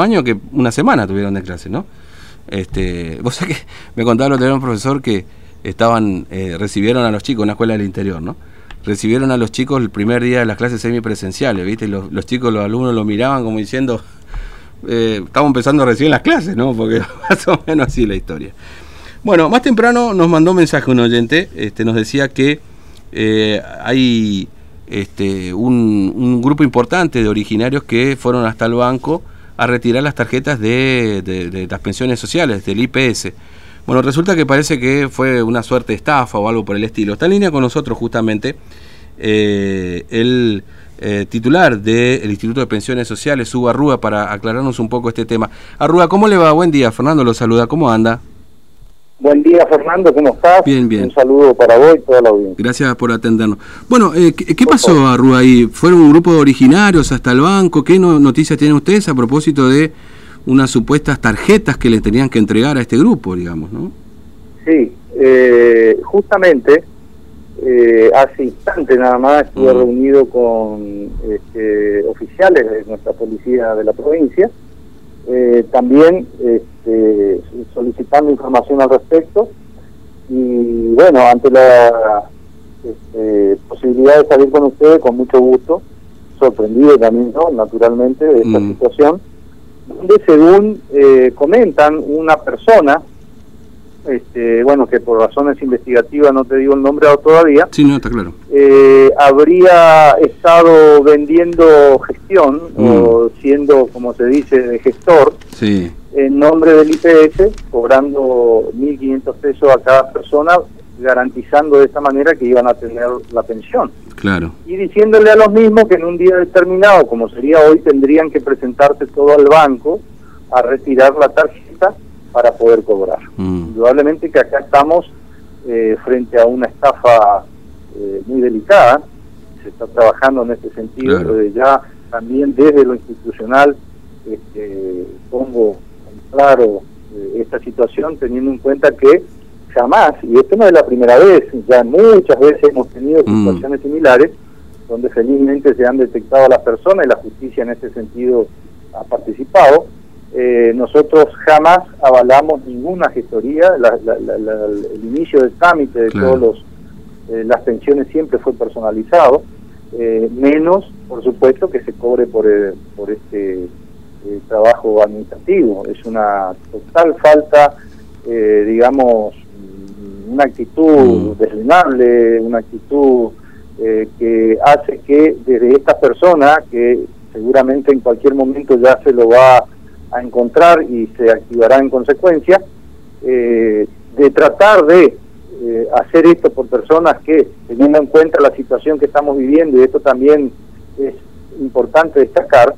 año que una semana tuvieron de clase, ¿no? Este, vos sabés que me contaron de un profesor que estaban, eh, recibieron a los chicos, una escuela del interior, ¿no? Recibieron a los chicos el primer día de las clases semipresenciales, ¿viste? Los, los chicos, los alumnos lo miraban como diciendo, eh, estamos empezando a recibir las clases, ¿no? Porque más o menos así la historia. Bueno, más temprano nos mandó un mensaje un oyente, este, nos decía que eh, hay este, un, un grupo importante de originarios que fueron hasta el banco a retirar las tarjetas de, las pensiones sociales, del IPS. Bueno, resulta que parece que fue una suerte de estafa o algo por el estilo. Está en línea con nosotros justamente eh, el eh, titular del Instituto de Pensiones Sociales, Hugo Arrúa, para aclararnos un poco este tema. Arrúa, ¿cómo le va? Buen día, Fernando lo saluda, ¿cómo anda? Buen día, Fernando, ¿cómo estás? Bien, bien. Un saludo para vos y toda la audiencia. Gracias por atendernos. Bueno, eh, ¿qué, pasó, Arrua, ahí? ¿Fueron un grupo de originarios hasta el banco? ¿Qué noticias tienen ustedes a propósito de unas supuestas tarjetas que le tenían que entregar a este grupo, digamos, no? Sí, eh, justamente eh, hace instante nada más estuve Mm. reunido con este, oficiales de nuestra policía de la provincia, eh, también este, solicitando información al respecto y bueno, ante la este, posibilidad de salir con ustedes, con mucho gusto, sorprendido también, ¿no? naturalmente, de esta Mm. situación, donde según eh, comentan, una persona, este, bueno, que por razones investigativas no te digo el nombre todavía, Sí, no, está claro. eh, habría estado vendiendo gestión Mm. o siendo, como se dice, de gestor Sí, en nombre del IPS, cobrando 1.500 pesos a cada persona, garantizando de esta manera que iban a tener la pensión. claro. Y diciéndole a los mismos que en un día determinado, como sería hoy, tendrían que presentarse todo al banco a retirar la tarjeta para poder cobrar. Mm. Indudablemente que acá estamos eh, frente a una estafa eh, muy delicada, se está trabajando en este sentido, Claro. desde ya también desde lo institucional este, pongo en claro eh, esta situación teniendo en cuenta que jamás, y esto no es la primera vez, ya muchas veces hemos tenido Mm. situaciones similares donde felizmente se han detectado a las personas y la justicia en este sentido ha participado. Eh, nosotros jamás avalamos ninguna gestoría, la- la- la- la- el inicio del trámite de Claro. todos los eh, las pensiones siempre fue personalizado, eh, menos, por supuesto, que se cobre por, eh, por este eh, trabajo administrativo. Es una total falta, eh, digamos, una actitud Mm. una actitud eh, que hace que desde esta persona, que seguramente en cualquier momento ya se lo va a encontrar y se activará en consecuencia, eh, de tratar de eh, hacer esto por personas que, teniendo en cuenta la situación que estamos viviendo, y esto también es importante destacar,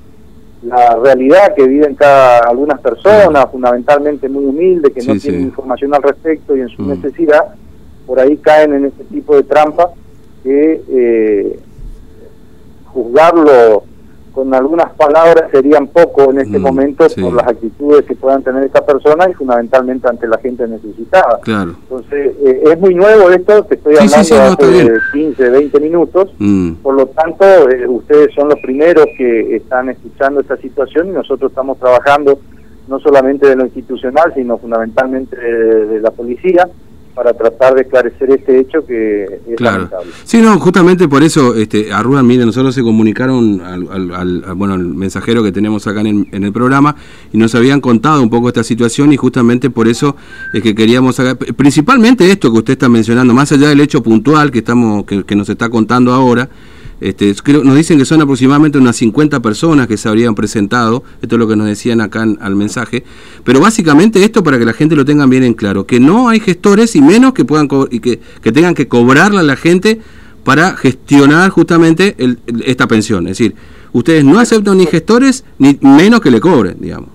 la realidad que viven cada algunas personas, fundamentalmente muy humildes, que no tienen sí. información al respecto y en su Mm. necesidad, por ahí caen en este tipo de trampa que eh, juzgarlo con algunas palabras serían poco en este Mm, momento sí. por las actitudes que puedan tener estas personas y fundamentalmente ante la gente necesitada. Claro. Entonces, eh, es muy nuevo esto, te estoy Sí, sí, hablando sí, no, hace bien. 15, 20 minutos, Mm. por lo tanto, eh, ustedes son los primeros que están escuchando esta situación y nosotros estamos trabajando no solamente de lo institucional, sino fundamentalmente de, de la policía para tratar de esclarecer este hecho que es Claro. lamentable. Sí, no, justamente por eso, este, Arruan, mire, nosotros se comunicaron al, al- al- al- bueno, al mensajero que tenemos acá en el, en el programa y nos habían contado un poco esta situación y justamente por eso es que queríamos sacar, principalmente esto que usted está mencionando, más allá del hecho puntual que estamos, que, que nos está contando ahora, este, creo, nos dicen que son aproximadamente unas 50 personas que se habrían presentado, esto es lo que nos decían acá en- al mensaje, pero básicamente esto para que la gente lo tenga bien en claro, que no hay gestores y menos que puedan y que, que tengan que cobrarle a la gente para gestionar justamente el- el- esta pensión, es decir, ustedes no aceptan ni gestores ni menos que le cobren, digamos.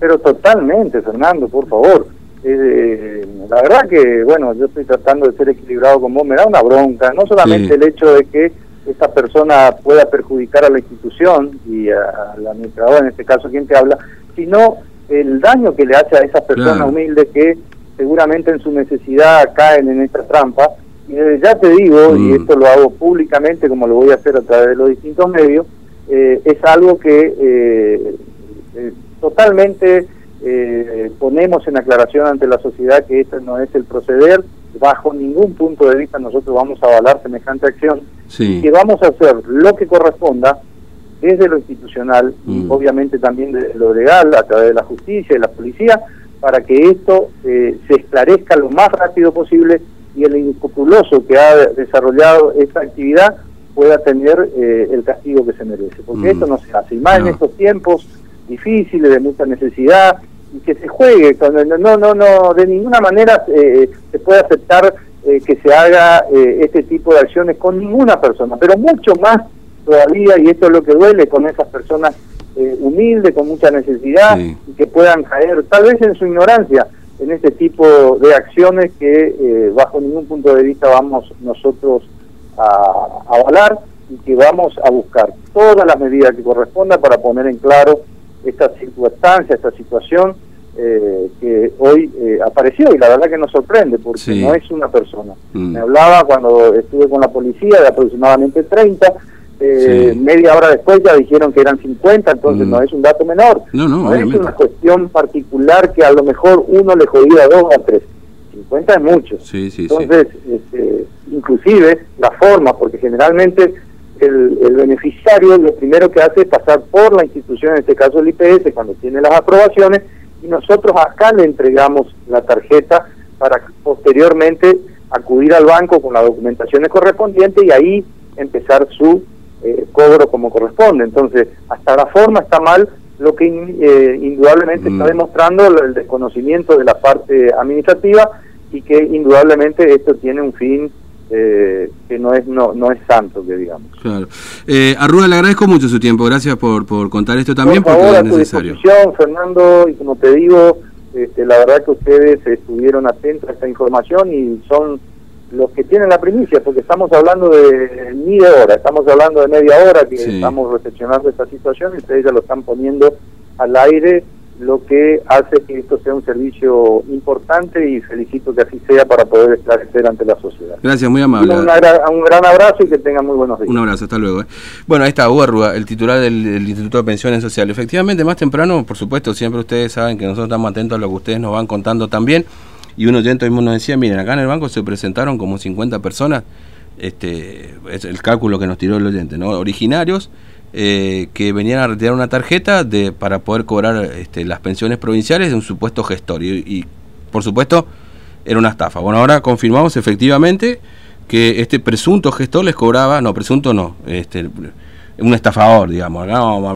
Pero totalmente, Fernando, por favor. Eh, la verdad que, bueno, yo estoy tratando de ser equilibrado con vos, me da una bronca, no solamente Sí. el hecho de que esta persona pueda perjudicar a la institución y a- al administrador, en este caso quien te habla, sino el daño que le hace a esas personas Claro. humildes que seguramente en su necesidad caen en esta trampa. Y ya te digo, Mm. y esto lo hago públicamente como lo voy a hacer a través de los distintos medios, eh, es algo que eh, eh, totalmente eh, ponemos en aclaración ante la sociedad que este no es el proceder, bajo ningún punto de vista nosotros vamos a avalar semejante acción, y que vamos a hacer lo que corresponda desde lo institucional y mm. obviamente también de lo legal, a través de la justicia y la policía, para que esto eh, se esclarezca lo más rápido posible y el inescrupuloso que ha desarrollado esta actividad pueda tener eh, el castigo que se merece, porque mm. esto no se hace, y más en estos tiempos difíciles, de mucha necesidad, y que se juegue, no, no, no, de ninguna manera eh, se puede aceptar eh, que se haga eh, este tipo de acciones con ninguna persona, pero mucho más todavía, y esto es lo que duele con esas personas humildes, con mucha necesidad, y que puedan caer, tal vez en su ignorancia, en este tipo de acciones que bajo ningún punto de vista vamos nosotros a, a avalar y que vamos a buscar todas las medidas que correspondan para poner en claro esta circunstancia, esta situación eh, que hoy eh, apareció y la verdad que nos sorprende porque no es una persona. Mm. Me hablaba cuando estuve con la policía de aproximadamente 30, eh, media hora después ya dijeron que eran 50, entonces mm. no es un dato menor. No, no, es una cuestión particular que a lo mejor uno le jodía a dos o tres. 50 es mucho. entonces, este, inclusive la forma, porque generalmente el, beneficiario lo primero que hace es pasar por la institución, en este caso el IPS, cuando tiene las aprobaciones, y nosotros acá le entregamos la tarjeta para posteriormente acudir al banco con las documentaciones correspondientes y ahí empezar su eh, cobro como corresponde. Entonces, hasta la forma está mal, lo que eh, indudablemente está mm. demostrando el desconocimiento de la parte administrativa y que indudablemente esto tiene un fin eh, que no es no, no es santo que digamos. Claro. Eh, Arruda, le agradezco mucho su tiempo, gracias por, por contar esto también por porque es necesario. Fernando, y como te digo, este, la verdad que ustedes estuvieron atentos a esta información y son los que tienen la primicia, porque estamos hablando de ni de hora, estamos hablando de media hora que estamos recepcionando esta situación y ustedes ya lo están poniendo al aire lo que hace que esto sea un servicio importante y felicito que así sea para poder esclarecer ante la sociedad. Gracias, muy amable. Un, gran abrazo y que tengan muy buenos días. Un abrazo, hasta luego. Eh. Bueno, ahí está Hugo el titular del, Instituto de Pensiones Sociales. Efectivamente, más temprano, por supuesto, siempre ustedes saben que nosotros estamos atentos a lo que ustedes nos van contando también. Y un oyente mismo nos decía, miren, acá en el banco se presentaron como 50 personas, este es el cálculo que nos tiró el oyente, ¿no? Originarios eh, que venían a retirar una tarjeta de, para poder cobrar este, las pensiones provinciales de un supuesto gestor. Y, por supuesto, era una estafa. Bueno, ahora confirmamos efectivamente que este presunto gestor les cobraba, no, presunto no, este, un estafador, digamos.